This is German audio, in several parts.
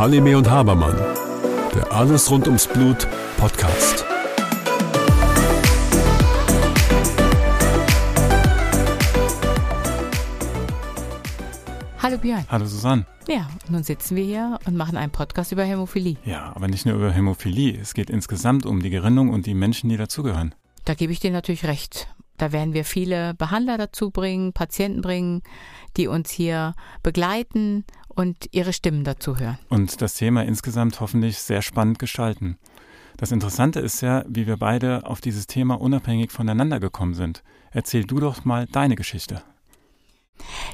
Halime und Habermann, der Alles rund ums Blut Podcast. Hallo Björn. Hallo Susanne. Ja, nun sitzen wir hier und machen einen Podcast über Hämophilie. Ja, aber nicht nur über Hämophilie. Es geht insgesamt um die Gerinnung und die Menschen, die dazugehören. Da gebe ich dir natürlich recht. Da werden wir viele Behandler dazu bringen, Patienten bringen, die uns hier begleiten und ihre Stimmen dazu hören. Und das Thema insgesamt hoffentlich sehr spannend gestalten. Das Interessante ist ja, wie wir beide auf dieses Thema unabhängig voneinander gekommen sind. Erzähl du doch mal deine Geschichte.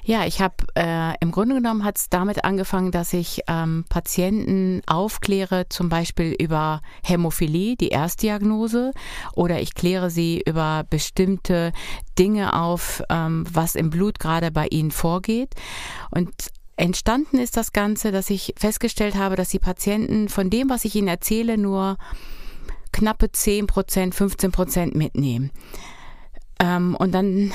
Ja, ich habe äh, im Grunde genommen hat es damit angefangen, dass ich ähm, Patienten aufkläre, zum Beispiel über Hämophilie, die Erstdiagnose, oder ich kläre sie über bestimmte Dinge auf, ähm, was im Blut gerade bei ihnen vorgeht. Und entstanden ist das Ganze, dass ich festgestellt habe, dass die Patienten von dem, was ich ihnen erzähle, nur knappe 10 Prozent, 15 Prozent mitnehmen. Ähm, und dann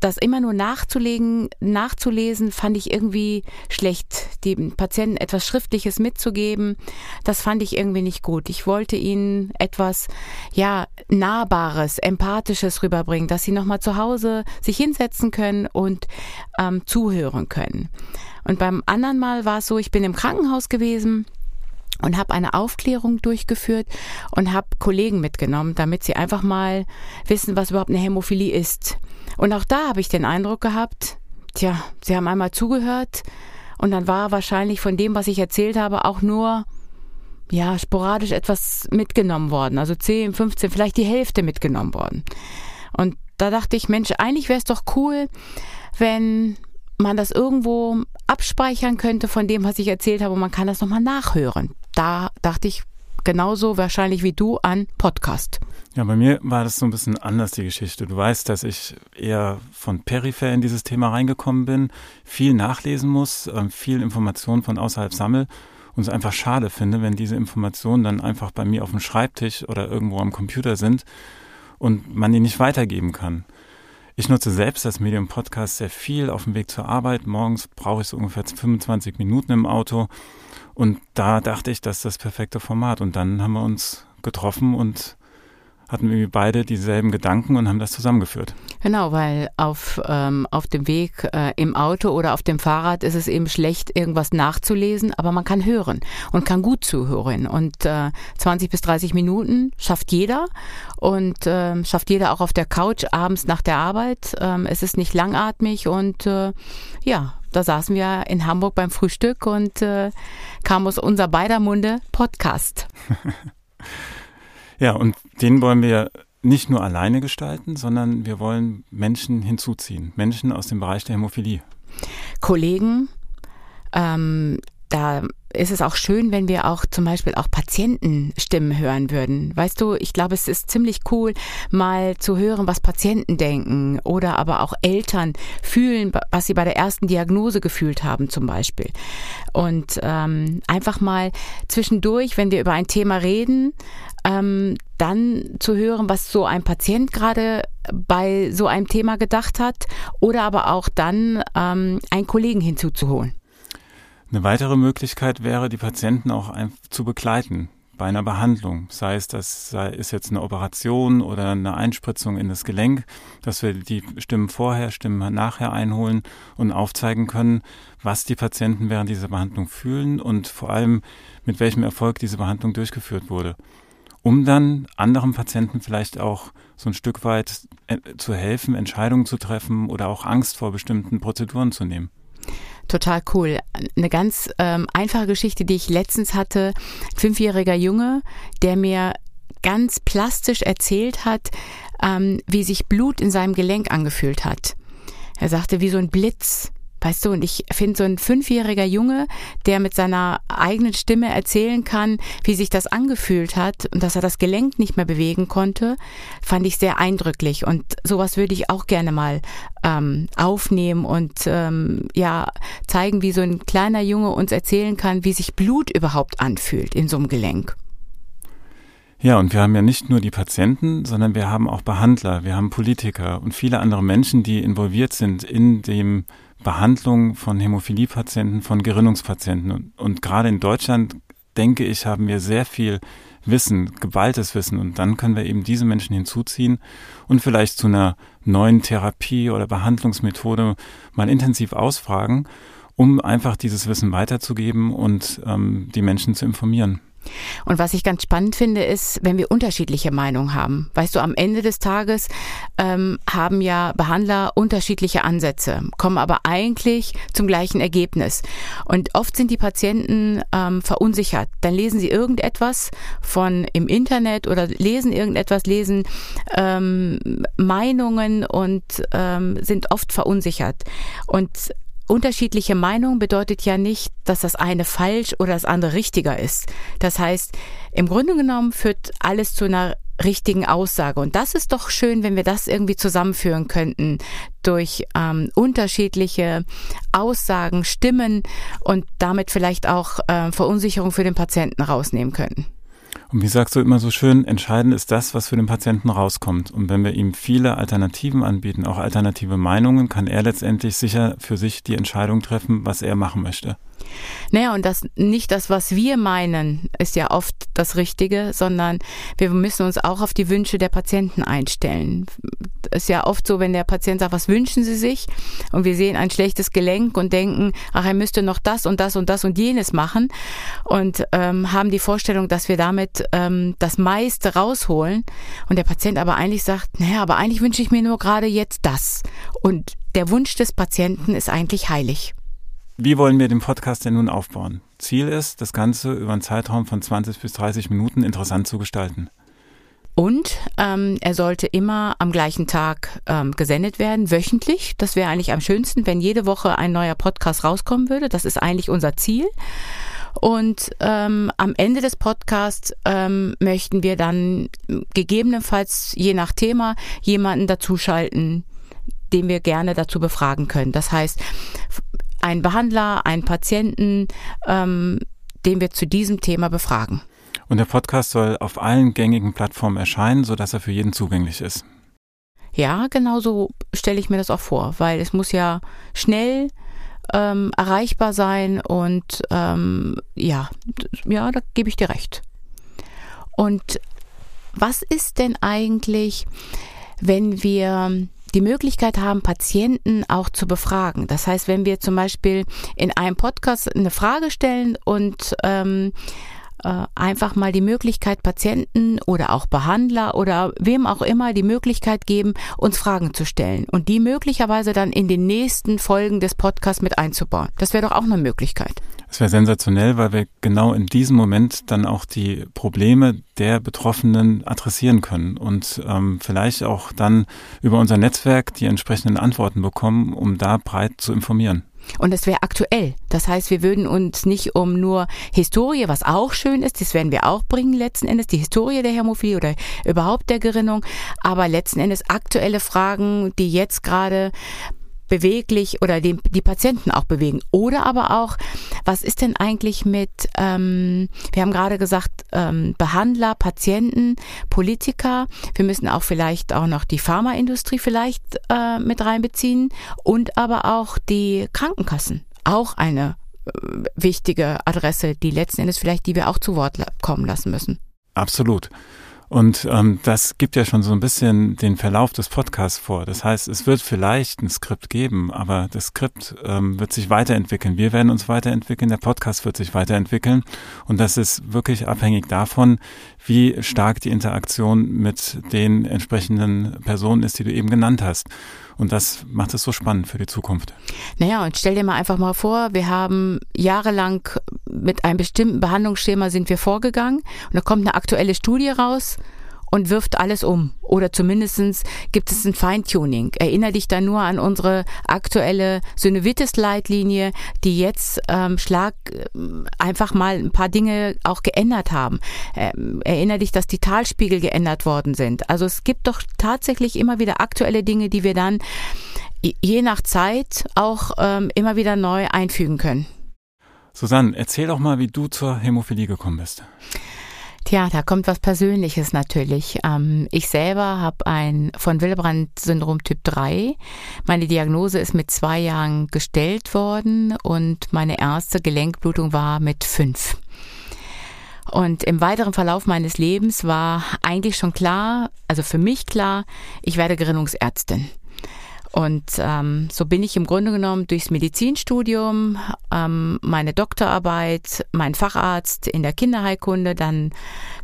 das immer nur nachzulegen, nachzulesen, fand ich irgendwie schlecht. Den Patienten etwas Schriftliches mitzugeben, das fand ich irgendwie nicht gut. Ich wollte ihnen etwas, ja, Nahbares, Empathisches rüberbringen, dass sie nochmal zu Hause sich hinsetzen können und ähm, zuhören können. Und beim anderen Mal war es so, ich bin im Krankenhaus gewesen und habe eine Aufklärung durchgeführt und habe Kollegen mitgenommen, damit sie einfach mal wissen, was überhaupt eine Hämophilie ist. Und auch da habe ich den Eindruck gehabt, tja, sie haben einmal zugehört und dann war wahrscheinlich von dem, was ich erzählt habe, auch nur ja, sporadisch etwas mitgenommen worden. Also 10, 15, vielleicht die Hälfte mitgenommen worden. Und da dachte ich, Mensch, eigentlich wäre es doch cool, wenn man das irgendwo abspeichern könnte von dem, was ich erzählt habe und man kann das nochmal nachhören. Da dachte ich genauso wahrscheinlich wie du an Podcast. Ja, bei mir war das so ein bisschen anders, die Geschichte. Du weißt, dass ich eher von peripher in dieses Thema reingekommen bin, viel nachlesen muss, ähm, viel Informationen von außerhalb sammel und es einfach schade finde, wenn diese Informationen dann einfach bei mir auf dem Schreibtisch oder irgendwo am Computer sind und man die nicht weitergeben kann. Ich nutze selbst das Medium Podcast sehr viel auf dem Weg zur Arbeit. Morgens brauche ich so ungefähr 25 Minuten im Auto. Und da dachte ich, das ist das perfekte Format. Und dann haben wir uns getroffen und hatten wir beide dieselben Gedanken und haben das zusammengeführt. Genau, weil auf, ähm, auf dem Weg äh, im Auto oder auf dem Fahrrad ist es eben schlecht, irgendwas nachzulesen, aber man kann hören und kann gut zuhören. Und äh, 20 bis 30 Minuten schafft jeder und äh, schafft jeder auch auf der Couch abends nach der Arbeit. Ähm, es ist nicht langatmig und äh, ja, da saßen wir in Hamburg beim Frühstück und äh, kam aus unser beider Munde Podcast. Ja, und den wollen wir nicht nur alleine gestalten, sondern wir wollen Menschen hinzuziehen. Menschen aus dem Bereich der Hämophilie. Kollegen, ähm, da ist es auch schön, wenn wir auch zum Beispiel auch Patientenstimmen hören würden. Weißt du, ich glaube, es ist ziemlich cool, mal zu hören, was Patienten denken oder aber auch Eltern fühlen, was sie bei der ersten Diagnose gefühlt haben zum Beispiel. Und ähm, einfach mal zwischendurch, wenn wir über ein Thema reden, ähm, dann zu hören, was so ein Patient gerade bei so einem Thema gedacht hat oder aber auch dann ähm, einen Kollegen hinzuzuholen. Eine weitere Möglichkeit wäre, die Patienten auch zu begleiten bei einer Behandlung. Sei es, das sei, ist jetzt eine Operation oder eine Einspritzung in das Gelenk, dass wir die Stimmen vorher, Stimmen nachher einholen und aufzeigen können, was die Patienten während dieser Behandlung fühlen und vor allem mit welchem Erfolg diese Behandlung durchgeführt wurde. Um dann anderen Patienten vielleicht auch so ein Stück weit äh, zu helfen, Entscheidungen zu treffen oder auch Angst vor bestimmten Prozeduren zu nehmen. Total cool. Eine ganz ähm, einfache Geschichte, die ich letztens hatte. Ein fünfjähriger Junge, der mir ganz plastisch erzählt hat, ähm, wie sich Blut in seinem Gelenk angefühlt hat. Er sagte, wie so ein Blitz. Weißt du, und ich finde so ein fünfjähriger Junge, der mit seiner eigenen Stimme erzählen kann, wie sich das angefühlt hat und dass er das Gelenk nicht mehr bewegen konnte, fand ich sehr eindrücklich. Und sowas würde ich auch gerne mal ähm, aufnehmen und ähm, ja zeigen, wie so ein kleiner Junge uns erzählen kann, wie sich Blut überhaupt anfühlt in so einem Gelenk. Ja, und wir haben ja nicht nur die Patienten, sondern wir haben auch Behandler, wir haben Politiker und viele andere Menschen, die involviert sind in dem Behandlung von Hämophiliepatienten, von Gerinnungspatienten. Und, und gerade in Deutschland, denke ich, haben wir sehr viel Wissen, geballtes Wissen. Und dann können wir eben diese Menschen hinzuziehen und vielleicht zu einer neuen Therapie oder Behandlungsmethode mal intensiv ausfragen, um einfach dieses Wissen weiterzugeben und ähm, die Menschen zu informieren. Und was ich ganz spannend finde, ist, wenn wir unterschiedliche Meinungen haben. Weißt du, am Ende des Tages ähm, haben ja Behandler unterschiedliche Ansätze, kommen aber eigentlich zum gleichen Ergebnis. Und oft sind die Patienten ähm, verunsichert. Dann lesen sie irgendetwas von im Internet oder lesen irgendetwas, lesen ähm, Meinungen und ähm, sind oft verunsichert. Und unterschiedliche Meinung bedeutet ja nicht, dass das eine falsch oder das andere richtiger ist. Das heißt, im Grunde genommen führt alles zu einer richtigen Aussage. Und das ist doch schön, wenn wir das irgendwie zusammenführen könnten durch ähm, unterschiedliche Aussagen, Stimmen und damit vielleicht auch äh, Verunsicherung für den Patienten rausnehmen könnten. Und wie sagst du immer so schön, entscheidend ist das, was für den Patienten rauskommt. Und wenn wir ihm viele Alternativen anbieten, auch alternative Meinungen, kann er letztendlich sicher für sich die Entscheidung treffen, was er machen möchte. Naja, und das nicht das, was wir meinen, ist ja oft das Richtige, sondern wir müssen uns auch auf die Wünsche der Patienten einstellen. Es ist ja oft so, wenn der Patient sagt, was wünschen Sie sich? Und wir sehen ein schlechtes Gelenk und denken, ach, er müsste noch das und das und das und jenes machen und ähm, haben die Vorstellung, dass wir damit ähm, das meiste rausholen. Und der Patient aber eigentlich sagt, naja, aber eigentlich wünsche ich mir nur gerade jetzt das. Und der Wunsch des Patienten ist eigentlich heilig. Wie wollen wir den Podcast denn nun aufbauen? Ziel ist, das Ganze über einen Zeitraum von 20 bis 30 Minuten interessant zu gestalten. Und ähm, er sollte immer am gleichen Tag ähm, gesendet werden, wöchentlich. Das wäre eigentlich am schönsten, wenn jede Woche ein neuer Podcast rauskommen würde. Das ist eigentlich unser Ziel. Und ähm, am Ende des Podcasts ähm, möchten wir dann gegebenenfalls je nach Thema jemanden dazuschalten, den wir gerne dazu befragen können. Das heißt, einen Behandler, einen Patienten, ähm, den wir zu diesem Thema befragen. Und der Podcast soll auf allen gängigen Plattformen erscheinen, sodass er für jeden zugänglich ist. Ja, genau so stelle ich mir das auch vor, weil es muss ja schnell ähm, erreichbar sein und ähm, ja, ja, da gebe ich dir recht. Und was ist denn eigentlich, wenn wir die Möglichkeit haben, Patienten auch zu befragen. Das heißt, wenn wir zum Beispiel in einem Podcast eine Frage stellen und ähm, äh, einfach mal die Möglichkeit, Patienten oder auch Behandler oder wem auch immer die Möglichkeit geben, uns Fragen zu stellen und die möglicherweise dann in den nächsten Folgen des Podcasts mit einzubauen. Das wäre doch auch eine Möglichkeit. Es wäre sensationell, weil wir genau in diesem Moment dann auch die Probleme der Betroffenen adressieren können und ähm, vielleicht auch dann über unser Netzwerk die entsprechenden Antworten bekommen, um da breit zu informieren. Und es wäre aktuell. Das heißt, wir würden uns nicht um nur Historie, was auch schön ist, das werden wir auch bringen letzten Endes, die Historie der Hämophilie oder überhaupt der Gerinnung, aber letzten Endes aktuelle Fragen, die jetzt gerade beweglich oder die, die Patienten auch bewegen. Oder aber auch, was ist denn eigentlich mit, ähm, wir haben gerade gesagt, ähm, Behandler, Patienten, Politiker. Wir müssen auch vielleicht auch noch die Pharmaindustrie vielleicht äh, mit reinbeziehen und aber auch die Krankenkassen. Auch eine äh, wichtige Adresse, die letzten Endes vielleicht, die wir auch zu Wort kommen lassen müssen. Absolut. Und ähm, das gibt ja schon so ein bisschen den Verlauf des Podcasts vor. Das heißt, es wird vielleicht ein Skript geben, aber das Skript ähm, wird sich weiterentwickeln. Wir werden uns weiterentwickeln, der Podcast wird sich weiterentwickeln. Und das ist wirklich abhängig davon, wie stark die Interaktion mit den entsprechenden Personen ist, die du eben genannt hast. Und das macht es so spannend für die Zukunft. Naja, und stell dir mal einfach mal vor, wir haben jahrelang mit einem bestimmten Behandlungsschema sind wir vorgegangen und da kommt eine aktuelle Studie raus und wirft alles um. Oder zumindestens gibt es ein Feintuning. Erinnere dich da nur an unsere aktuelle Synovitis-Leitlinie, die jetzt ähm, Schlag äh, einfach mal ein paar Dinge auch geändert haben. Ähm, erinnere dich, dass die Talspiegel geändert worden sind. Also es gibt doch tatsächlich immer wieder aktuelle Dinge, die wir dann je nach Zeit auch ähm, immer wieder neu einfügen können. Susanne, erzähl doch mal, wie du zur Hämophilie gekommen bist. Tja, da kommt was Persönliches natürlich. Ähm, ich selber habe ein von Willebrand-Syndrom Typ 3. Meine Diagnose ist mit zwei Jahren gestellt worden und meine erste Gelenkblutung war mit fünf. Und im weiteren Verlauf meines Lebens war eigentlich schon klar, also für mich klar, ich werde Gerinnungsärztin. Und ähm, so bin ich im Grunde genommen durchs Medizinstudium, ähm, meine Doktorarbeit, mein Facharzt in der Kinderheilkunde, dann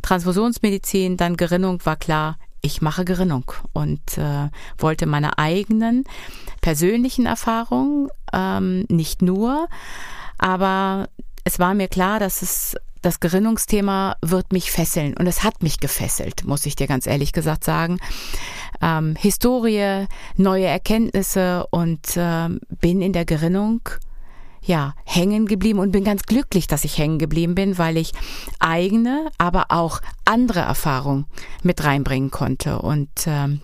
Transfusionsmedizin, dann Gerinnung, war klar, ich mache Gerinnung und äh, wollte meine eigenen persönlichen Erfahrungen, ähm, nicht nur, aber es war mir klar, dass es das Gerinnungsthema wird mich fesseln und es hat mich gefesselt, muss ich dir ganz ehrlich gesagt sagen. Ähm, Historie, neue Erkenntnisse und äh, bin in der Gerinnung ja, hängen geblieben und bin ganz glücklich, dass ich hängen geblieben bin, weil ich eigene, aber auch andere Erfahrungen mit reinbringen konnte. Und ähm,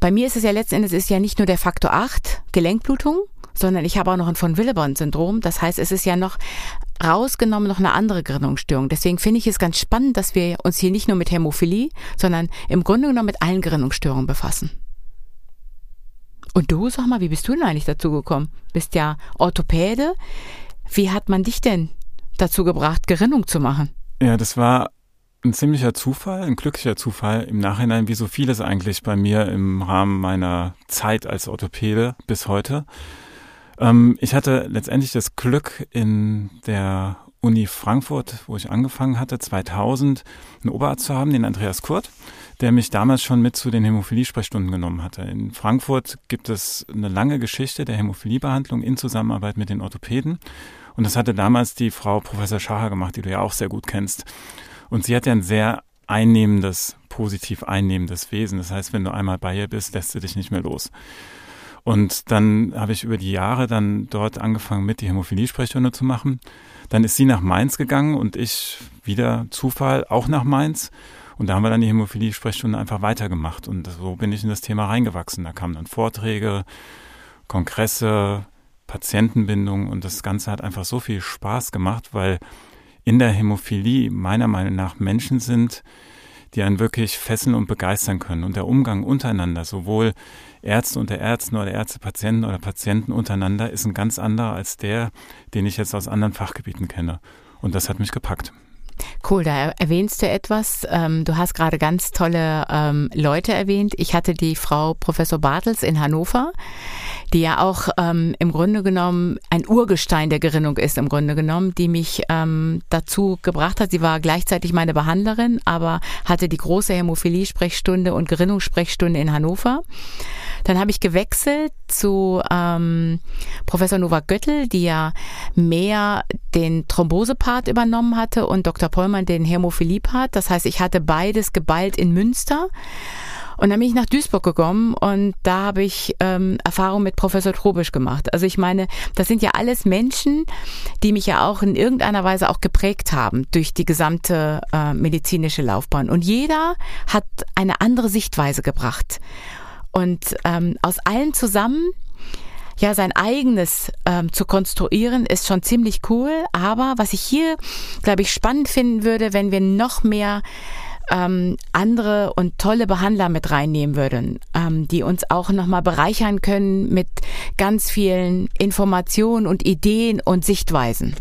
bei mir ist es ja letzten Endes ist ja nicht nur der Faktor 8, Gelenkblutung, sondern ich habe auch noch ein von Willebrand-Syndrom. Das heißt, es ist ja noch rausgenommen noch eine andere Gerinnungsstörung. Deswegen finde ich es ganz spannend, dass wir uns hier nicht nur mit Hämophilie, sondern im Grunde genommen mit allen Gerinnungsstörungen befassen. Und du, sag mal, wie bist du denn eigentlich dazu gekommen? Bist ja Orthopäde. Wie hat man dich denn dazu gebracht, Gerinnung zu machen? Ja, das war ein ziemlicher Zufall, ein glücklicher Zufall im Nachhinein, wie so vieles eigentlich bei mir im Rahmen meiner Zeit als Orthopäde bis heute. Ähm, ich hatte letztendlich das Glück in der Uni Frankfurt, wo ich angefangen hatte, 2000, einen Oberarzt zu haben, den Andreas Kurt, der mich damals schon mit zu den Hämophilie-Sprechstunden genommen hatte. In Frankfurt gibt es eine lange Geschichte der Hämophiliebehandlung in Zusammenarbeit mit den Orthopäden. Und das hatte damals die Frau Professor Schacher gemacht, die du ja auch sehr gut kennst. Und sie hat ja ein sehr einnehmendes, positiv einnehmendes Wesen. Das heißt, wenn du einmal bei ihr bist, lässt sie dich nicht mehr los. Und dann habe ich über die Jahre dann dort angefangen, mit die Hämophilie-Sprechstunde zu machen. Dann ist sie nach Mainz gegangen und ich wieder Zufall auch nach Mainz. Und da haben wir dann die Hämophilie-Sprechstunde einfach weitergemacht. Und so bin ich in das Thema reingewachsen. Da kamen dann Vorträge, Kongresse, Patientenbindung und das Ganze hat einfach so viel Spaß gemacht, weil in der Hämophilie meiner Meinung nach Menschen sind, die einen wirklich fesseln und begeistern können. Und der Umgang untereinander, sowohl Ärzte unter Ärzten oder Ärzte, Patienten oder Patienten untereinander, ist ein ganz anderer als der, den ich jetzt aus anderen Fachgebieten kenne. Und das hat mich gepackt. Cool, da erwähnst du etwas. Ähm, du hast gerade ganz tolle ähm, Leute erwähnt. Ich hatte die Frau Professor Bartels in Hannover, die ja auch ähm, im Grunde genommen ein Urgestein der Gerinnung ist, im Grunde genommen, die mich dazu gebracht hat. Sie war gleichzeitig meine Behandlerin, aber hatte die große Hämophilie-Sprechstunde und Gerinnungssprechstunde in Hannover. Dann habe ich gewechselt zu ähm, Professor Nova Göttel, die ja mehr den Thrombose-Part übernommen hatte und Dr. Pollmann den Hämophilie-Part. Das heißt, ich hatte beides geballt in Münster. Und dann bin ich nach Duisburg gekommen und da habe ich ähm, Erfahrung mit Professor Trobisch gemacht. Also ich meine, das sind ja alles Menschen, die mich ja auch in irgendeiner Weise auch geprägt haben durch die gesamte äh, medizinische Laufbahn. Und jeder hat eine andere Sichtweise gebracht. Und ähm, aus allen zusammen ja, sein eigenes ähm, zu konstruieren, ist schon ziemlich cool. Aber was ich hier, glaube ich, spannend finden würde, wenn wir noch mehr ähm, andere und tolle Behandler mit reinnehmen würden, ähm, die uns auch nochmal bereichern können mit ganz vielen Informationen und Ideen und Sichtweisen.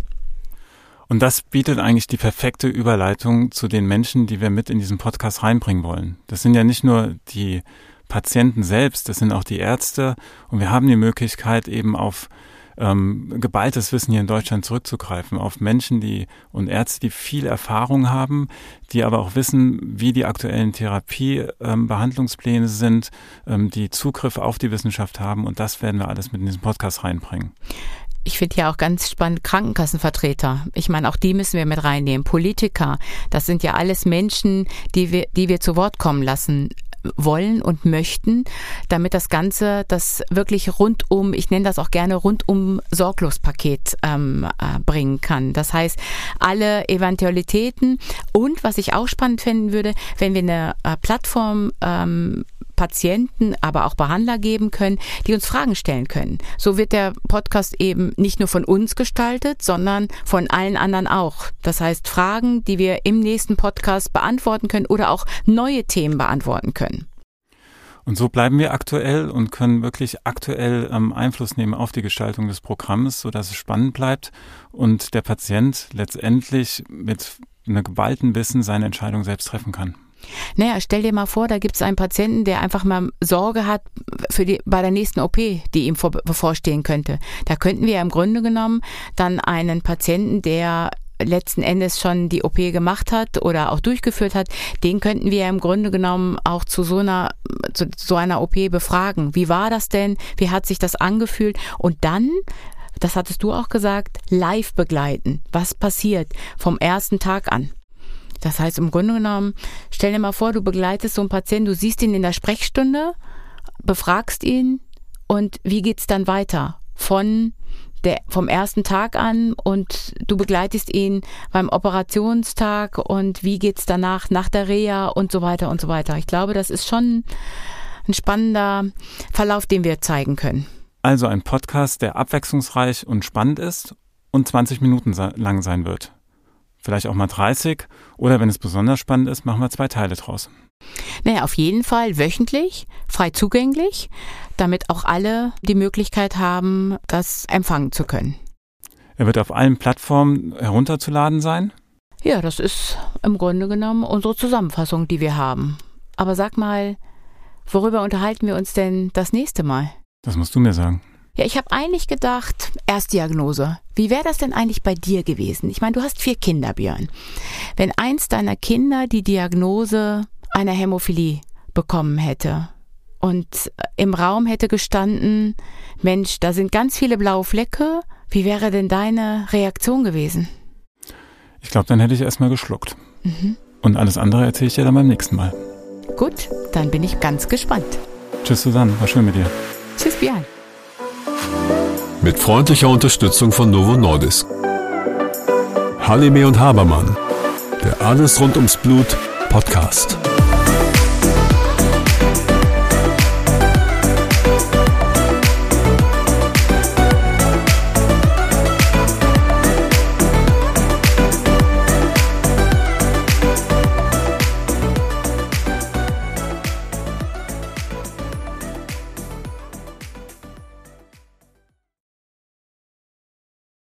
Und das bietet eigentlich die perfekte Überleitung zu den Menschen, die wir mit in diesen Podcast reinbringen wollen. Das sind ja nicht nur die Patienten selbst, das sind auch die Ärzte und wir haben die Möglichkeit eben auf ähm, geballtes Wissen hier in Deutschland zurückzugreifen, auf Menschen, die und Ärzte, die viel Erfahrung haben, die aber auch wissen, wie die aktuellen Therapiebehandlungspläne ähm, sind, ähm, die Zugriff auf die Wissenschaft haben und das werden wir alles mit in diesen Podcast reinbringen. Ich finde ja auch ganz spannend Krankenkassenvertreter. Ich meine, auch die müssen wir mit reinnehmen. Politiker, das sind ja alles Menschen, die wir, die wir zu Wort kommen lassen wollen und möchten, damit das Ganze das wirklich rundum, ich nenne das auch gerne rundum Sorglospaket ähm, äh, bringen kann. Das heißt, alle Eventualitäten und was ich auch spannend finden würde, wenn wir eine äh, Plattform ähm, Patienten, aber auch Behandler geben können, die uns Fragen stellen können. So wird der Podcast eben nicht nur von uns gestaltet, sondern von allen anderen auch. Das heißt, Fragen, die wir im nächsten Podcast beantworten können oder auch neue Themen beantworten können. Und so bleiben wir aktuell und können wirklich aktuell ähm, Einfluss nehmen auf die Gestaltung des Programms, sodass es spannend bleibt und der Patient letztendlich mit einem geballten Wissen seine Entscheidung selbst treffen kann. Naja, stell dir mal vor, da gibt es einen Patienten, der einfach mal Sorge hat für die, bei der nächsten OP, die ihm vor, bevorstehen könnte. Da könnten wir im Grunde genommen dann einen Patienten, der letzten Endes schon die OP gemacht hat oder auch durchgeführt hat, den könnten wir im Grunde genommen auch zu so einer, zu so einer OP befragen. Wie war das denn? Wie hat sich das angefühlt? Und dann das hattest du auch gesagt, live begleiten. Was passiert vom ersten Tag an? Das heißt, im Grunde genommen, stell dir mal vor, du begleitest so einen Patienten, du siehst ihn in der Sprechstunde, befragst ihn und wie geht's dann weiter? Von der, vom ersten Tag an und du begleitest ihn beim Operationstag und wie geht's danach nach der Reha und so weiter und so weiter. Ich glaube, das ist schon ein spannender Verlauf, den wir zeigen können. Also ein Podcast, der abwechslungsreich und spannend ist und 20 Minuten lang sein wird. Vielleicht auch mal 30 oder wenn es besonders spannend ist, machen wir zwei Teile draus. Naja, auf jeden Fall wöchentlich, frei zugänglich, damit auch alle die Möglichkeit haben, das empfangen zu können. Er wird auf allen Plattformen herunterzuladen sein? Ja, das ist im Grunde genommen unsere Zusammenfassung, die wir haben. Aber sag mal, worüber unterhalten wir uns denn das nächste Mal? Das musst du mir sagen. Ja, ich habe eigentlich gedacht, Erstdiagnose. Wie wäre das denn eigentlich bei dir gewesen? Ich meine, du hast vier Kinder, Björn. Wenn eins deiner Kinder die Diagnose einer Hämophilie bekommen hätte und im Raum hätte gestanden, Mensch, da sind ganz viele blaue Flecke, wie wäre denn deine Reaktion gewesen? Ich glaube, dann hätte ich erstmal geschluckt. Mhm. Und alles andere erzähle ich dir dann beim nächsten Mal. Gut, dann bin ich ganz gespannt. Tschüss, Susanne, war schön mit dir. Tschüss, Björn. Mit freundlicher Unterstützung von Novo Nordisk. Halime und Habermann. Der Alles rund ums Blut Podcast.